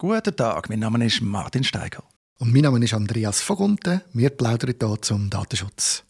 Guten Tag, mein Name ist Martin Steiger. Und mein Name ist Andreas Vogunten. Wir plaudern hier zum Datenschutz.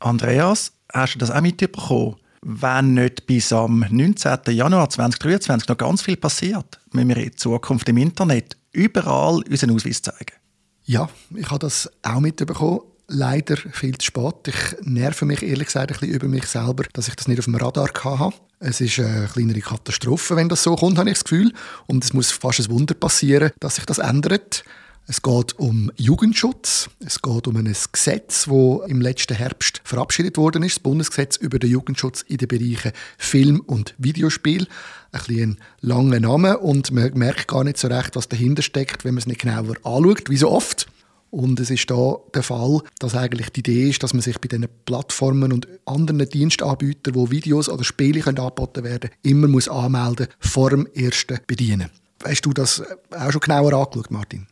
Andreas, hast du das auch mitbekommen? Wenn nicht bis am 19. Januar 2023 noch ganz viel passiert, müssen wir in Zukunft im Internet überall unseren Ausweis zeigen. Ja, ich habe das auch mitbekommen. Leider viel zu spät. Ich nerve mich ehrlich gesagt ein bisschen über mich selber, dass ich das nicht auf dem Radar hatte. Es ist eine kleinere Katastrophe, wenn das so kommt, habe ich das Gefühl. Und es muss fast ein Wunder passieren, dass sich das ändert. Es geht um Jugendschutz. Es geht um ein Gesetz, das im letzten Herbst verabschiedet worden ist. Das Bundesgesetz über den Jugendschutz in den Bereichen Film und Videospiel. Ein bisschen langer Name und man merkt gar nicht so recht, was dahinter steckt, wenn man es nicht genauer anschaut, wie so oft. Und es ist da der Fall, dass eigentlich die Idee ist, dass man sich bei diesen Plattformen und anderen Dienstanbietern, wo Videos oder Spiele angeboten werden immer muss anmelden vor dem ersten Bedienen. Hast du das auch schon genauer angeschaut, Martin?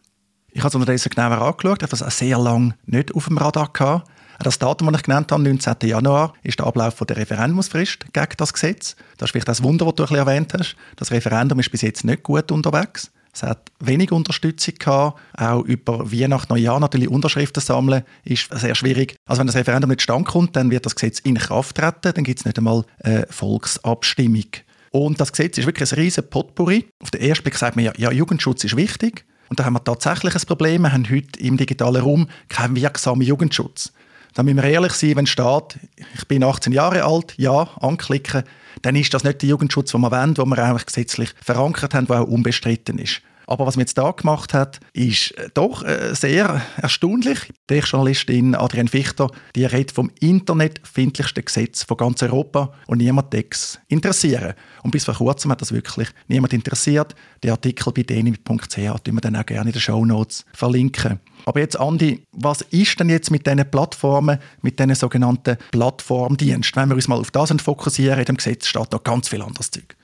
Ich habe es unterdessen genauer angeschaut, habe das auch sehr lange nicht auf dem Radar gehabt. Das Datum, das ich genannt habe, 19. Januar, ist der Ablauf der Referendumsfrist gegen das Gesetz. Das ist vielleicht das Wunder, das du ein bisschen erwähnt hast. Das Referendum ist bis jetzt nicht gut unterwegs. Es hat wenig Unterstützung gehabt. Auch über Weihnachten, Neujahr natürlich Unterschriften sammeln ist sehr schwierig. Also wenn das Referendum nicht standkommt, dann wird das Gesetz in Kraft treten. Dann gibt es nicht einmal eine Volksabstimmung. Und das Gesetz ist wirklich ein riesen Potpourri. Auf den ersten Blick sagt man ja, ja, Jugendschutz ist wichtig. Und da haben wir tatsächlich ein Problem. Wir haben heute im digitalen Raum keinen wirksamen Jugendschutz. Da müssen wir ehrlich sein, wenn steht, ich bin 18 Jahre alt, ja, anklicken, dann ist das nicht der Jugendschutz, den wir wollen, den wir eigentlich gesetzlich verankert haben, der auch unbestritten ist. Aber was man jetzt da gemacht hat, ist äh, doch äh, sehr erstaunlich. Die Journalistin Adrienne Fichter, die redet vom internetfindlichsten Gesetz von ganz Europa und niemand es interessieren. Und bis vor kurzem hat das wirklich niemand interessiert. Der Artikel bei deni.ch tun wir dann auch gerne in den Show Notes verlinken. Aber jetzt, Andi, was ist denn jetzt mit diesen Plattformen, mit diesen sogenannten Plattformdiensten? Wenn wir uns mal auf das fokussieren, in dem Gesetz steht da ganz viel anderes Zeug.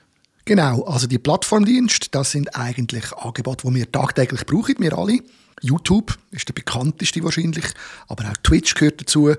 Genau, also die Plattformdienste, das sind eigentlich Angebote, die wir tagtäglich brauchen, wir alle. YouTube ist der bekannteste wahrscheinlich, aber auch Twitch gehört dazu.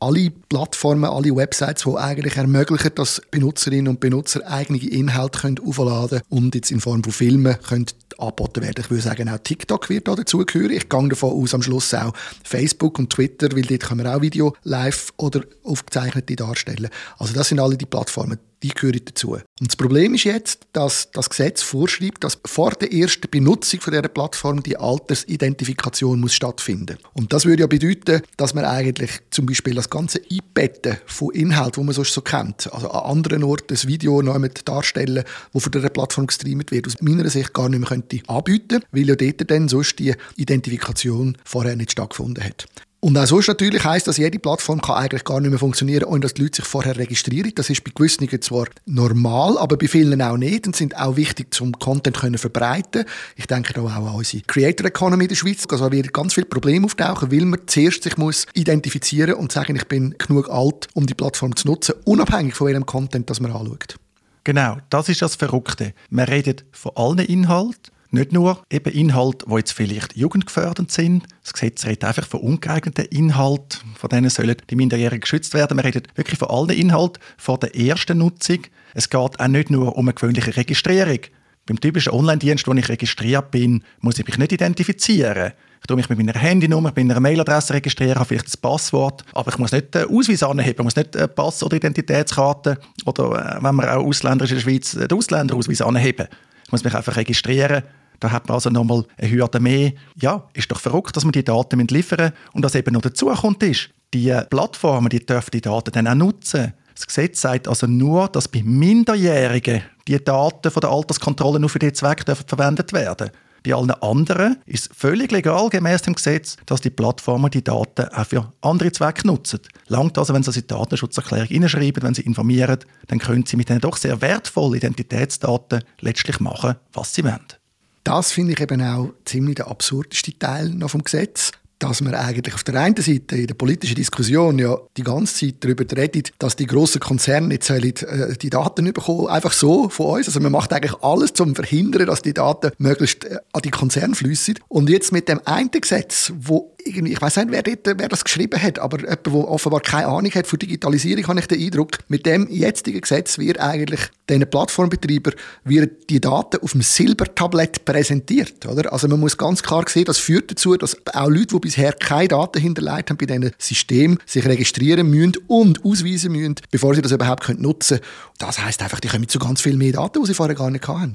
Alle Plattformen, alle Websites, die eigentlich ermöglichen, dass Benutzerinnen und Benutzer eigene Inhalte können aufladen und jetzt in Form von Filmen können angeboten werden. Ich würde sagen, auch TikTok wird da dazugehören. Ich gehe davon aus, am Schluss auch Facebook und Twitter, weil dort können wir auch Video live oder aufgezeichnete darstellen. Also das sind alle die Plattformen die gehören dazu. Und das Problem ist jetzt, dass das Gesetz vorschreibt, dass vor der ersten Benutzung von dieser Plattform die Altersidentifikation muss stattfinden. Und das würde ja bedeuten, dass man eigentlich zum Beispiel das ganze Einbetten von Inhalt, wo man sonst so kennt, also an anderen Orten das Video einmal darstellen, wo von dieser Plattform gestreamt wird, aus meiner Sicht gar nicht mehr könnte anbieten, weil ja dort dann sonst die Identifikation vorher nicht stattgefunden hat. Und auch sonst natürlich heisst, dass jede Plattform kann eigentlich gar nicht mehr funktionieren, ohne dass die Leute sich vorher registrieren. Das ist bei gewissen zwar normal, aber bei vielen auch nicht und sind auch wichtig, zum Content können verbreiten. Ich denke da auch an unsere Creator Economy in der Schweiz. Also wird ganz viele Probleme auftauchen, weil man zuerst sich muss identifizieren und sagen, ich bin genug alt, um die Plattform zu nutzen, unabhängig von welchem Content das man anschaut. Genau, das ist das Verrückte. Man redet von allen Inhalten nicht nur eben Inhalte, die jetzt vielleicht jugendgefährdend sind. Das Gesetz redet einfach von ungeeigneten Inhalten, von denen sollen die Minderjährigen geschützt werden. Man redet wirklich von allen Inhalten vor der ersten Nutzung. Es geht auch nicht nur um eine gewöhnliche Registrierung. Beim typischen Online-Dienst, wo ich registriert bin, muss ich mich nicht identifizieren. Ich tue mich mit meiner Handynummer, mit meiner Mailadresse registrieren, vielleicht das Passwort, aber ich muss nicht den Ausweis anheben, muss nicht Pass- oder Identitätskarte oder, äh, wenn man auch Ausländer ist in der Schweiz, den Ausländerausweis anheben. Ich muss mich einfach registrieren da hat man also nochmal eine Hürde mehr. Ja, ist doch verrückt, dass man die Daten liefern müssen. Und was eben noch dazu kommt, ist, die Plattformen die dürfen die Daten dann auch nutzen. Das Gesetz sagt also nur, dass bei Minderjährigen die Daten von der Alterskontrolle nur für diesen Zweck dürfen verwendet werden bei allen anderen ist es völlig legal gemäß dem Gesetz, dass die Plattformen die Daten auch für andere Zwecke nutzen. Langt also, wenn Sie die Datenschutzerklärung hineinschreiben, wenn Sie informieren, dann können Sie mit diesen doch sehr wertvollen Identitätsdaten letztlich machen, was Sie wollen. Das finde ich eben auch ziemlich der absurdeste Teil noch vom Gesetz dass man eigentlich auf der einen Seite in der politischen Diskussion ja die ganze Zeit darüber redet, dass die grossen Konzerne jetzt äh, die Daten bekommen, einfach so von uns. Also man macht eigentlich alles, um zu verhindern, dass die Daten möglichst äh, an die Konzerne fließen. Und jetzt mit dem einen Gesetz, wo ich weiß nicht, wer, dort, wer das geschrieben hat, aber jemand, der offenbar keine Ahnung hat von Digitalisierung, habe ich den Eindruck, mit dem jetzigen Gesetz wird eigentlich diesen Plattformbetreiber die Daten auf dem Silbertablett präsentiert. Oder? Also man muss ganz klar sehen, das führt dazu, dass auch Leute, die bisher keine Daten hinterlegt haben bei diesen Systemen, sich registrieren müssen und ausweisen müssen, bevor sie das überhaupt nutzen können. Das heißt einfach, die kommen zu ganz viel mehr Daten, die sie vorher gar nicht hatten.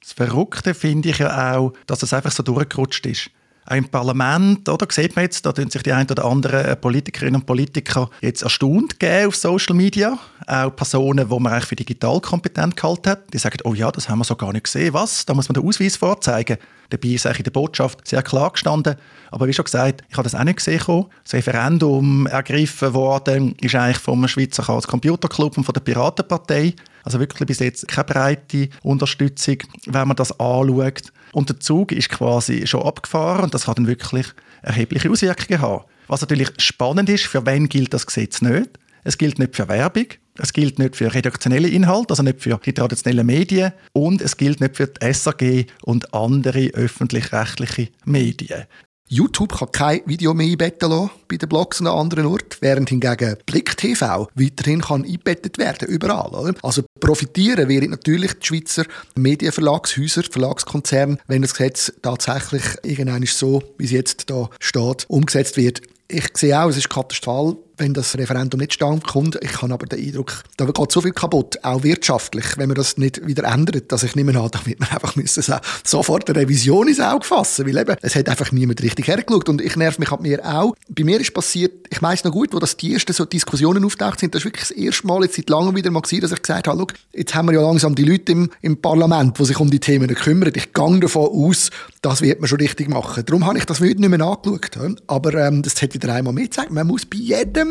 Das Verrückte finde ich ja auch, dass es einfach so durchgerutscht ist. Im Parlament, oder, sieht man jetzt, da tun sich die ein oder anderen Politikerinnen und Politiker jetzt erstaunt geben auf Social Media. Auch Personen, die man eigentlich für digital kompetent gehalten hat, die sagen, oh ja, das haben wir so gar nicht gesehen. Was? Da muss man den Ausweis vorzeigen. Dabei ist eigentlich in der Botschaft sehr klar gestanden. Aber wie schon gesagt, ich habe das auch nicht gesehen. Das Referendum ergriffen worden ist eigentlich vom Schweizer Chaos Computer Club und von der Piratenpartei. Also wirklich bis jetzt keine breite Unterstützung, wenn man das anschaut. Und der Zug ist quasi schon abgefahren und das hat dann wirklich erhebliche Auswirkungen haben. Was natürlich spannend ist, für wen gilt das Gesetz nicht? Es gilt nicht für Werbung, es gilt nicht für redaktionelle Inhalte, also nicht für die traditionellen Medien und es gilt nicht für die SAG und andere öffentlich-rechtliche Medien. YouTube kann kein Video mehr einbetten lassen bei den Blogs und an anderen Orten, während hingegen Blick TV weiterhin kann eingebettet werden, überall. Oder? Also profitieren wären natürlich die Schweizer Medienverlagshäuser, Verlagskonzerne, wenn das Gesetz tatsächlich irgendwann so, wie es jetzt da steht, umgesetzt wird. Ich sehe auch, es ist katastrophal, wenn das Referendum nicht stand kommt. Ich habe aber den Eindruck, da geht so viel kaputt, auch wirtschaftlich, wenn man das nicht wieder ändert, dass ich nicht mehr an, da wird man einfach müssen sofort eine Revision ins Auge fassen, weil eben, es hat einfach niemand richtig hergeschaut und ich nerv mich an mir auch. Bei mir ist passiert, ich weiß noch gut, wo das die ersten so Diskussionen auftaucht sind, das ist wirklich das erste Mal jetzt seit langem wieder mal gewesen, dass ich gesagt habe, jetzt haben wir ja langsam die Leute im, im Parlament, die sich um die Themen kümmern. Ich gehe davon aus, das wird man schon richtig machen. Darum habe ich das nicht mehr angeschaut. Aber ähm, das hat wieder einmal mehr gezeigt. Man muss bei jedem,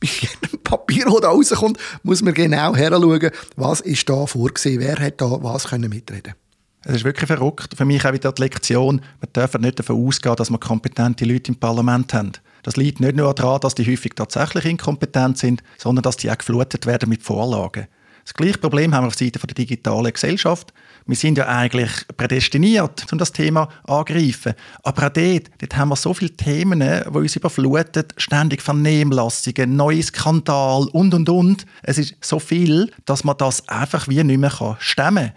bei jedem Papier, das da rauskommt, muss man genau heranschauen, was ist da vorgesehen, wer hat da was können mitreden es ist wirklich verrückt. Für mich auch wieder die Lektion, wir dürfen nicht davon ausgehen, dass wir kompetente Leute im Parlament haben. Das liegt nicht nur daran, dass die häufig tatsächlich inkompetent sind, sondern dass die auch geflutet werden mit Vorlagen. Das gleiche Problem haben wir auf der Seite der digitalen Gesellschaft. Wir sind ja eigentlich prädestiniert, um das Thema anzugreifen. Aber auch dort, dort haben wir so viele Themen, die uns überfluten, ständig Vernehmlassungen, neue Skandal und, und, und. Es ist so viel, dass man das einfach wie nicht mehr stemmen kann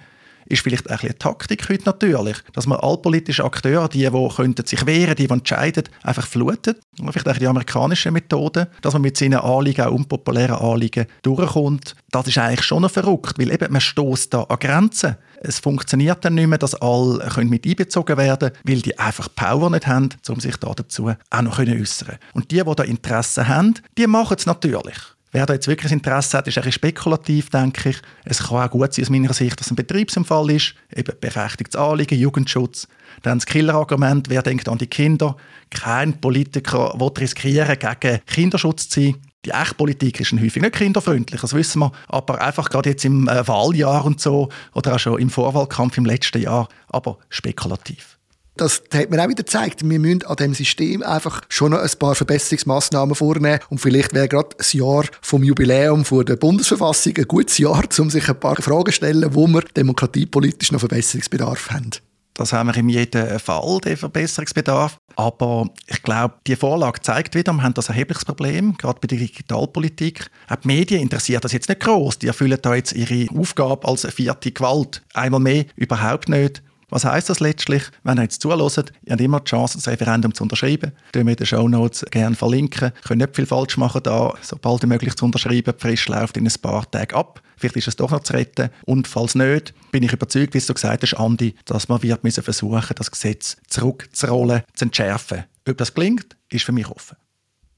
ist vielleicht ein eine Taktik heute natürlich, dass man alle politischen Akteure, die, die könnten sich wehren, die, die entscheiden, einfach flutet. Vielleicht auch die amerikanische Methode, dass man mit seinen Anliegen, auch unpopulären Anliegen, durchkommt. Das ist eigentlich schon noch verrückt, weil eben man stößt da an Grenzen. Es funktioniert dann nicht mehr, dass alle mit einbezogen werden können, weil die einfach Power nicht haben, um sich da dazu auch noch äußern können. Und die, die da Interesse haben, die machen es natürlich. Wer da jetzt wirklich Interesse hat, ist ein spekulativ, denke ich. Es kann auch gut sein aus meiner Sicht, dass ein Betriebsunfall ist, eben berechtigtes Anliegen, Jugendschutz. Dann das Killerargument, wer denkt an die Kinder? Kein Politiker will riskieren, gegen Kinderschutz zu sein. Die Echtpolitik ist häufig nicht kinderfreundlich, das wissen wir. Aber einfach gerade jetzt im äh, Wahljahr und so oder auch schon im Vorwahlkampf im letzten Jahr, aber spekulativ das hat mir auch wieder gezeigt, wir müssen an dem System einfach schon noch ein paar Verbesserungsmaßnahmen vornehmen und vielleicht wäre gerade das Jahr vom Jubiläum vor der Bundesverfassung ein gutes Jahr, um sich ein paar Fragen zu stellen, wo wir demokratiepolitisch noch Verbesserungsbedarf haben. Das haben wir in jedem Fall, den Verbesserungsbedarf. Aber ich glaube, die Vorlage zeigt wieder, wir haben das erhebliches Problem, gerade bei der Digitalpolitik. Auch die Medien interessiert das jetzt nicht groß. Die erfüllen da jetzt ihre Aufgabe als vierte Gewalt. Einmal mehr überhaupt nicht. Was heißt das letztlich? Wenn ihr jetzt zuhört, ihr habt immer die Chance, das Referendum zu unterschreiben. Das wir in den Show Notes gerne verlinken. Ihr könnt nicht viel falsch machen da. Sobald wie möglich zu unterschreiben, Frist läuft in ein paar Tagen ab. Vielleicht ist es doch noch zu retten. Und falls nicht, bin ich überzeugt, wie du gesagt hast, Andi, dass man wird müssen versuchen, das Gesetz zurückzurollen, zu entschärfen. Ob das gelingt, ist für mich offen.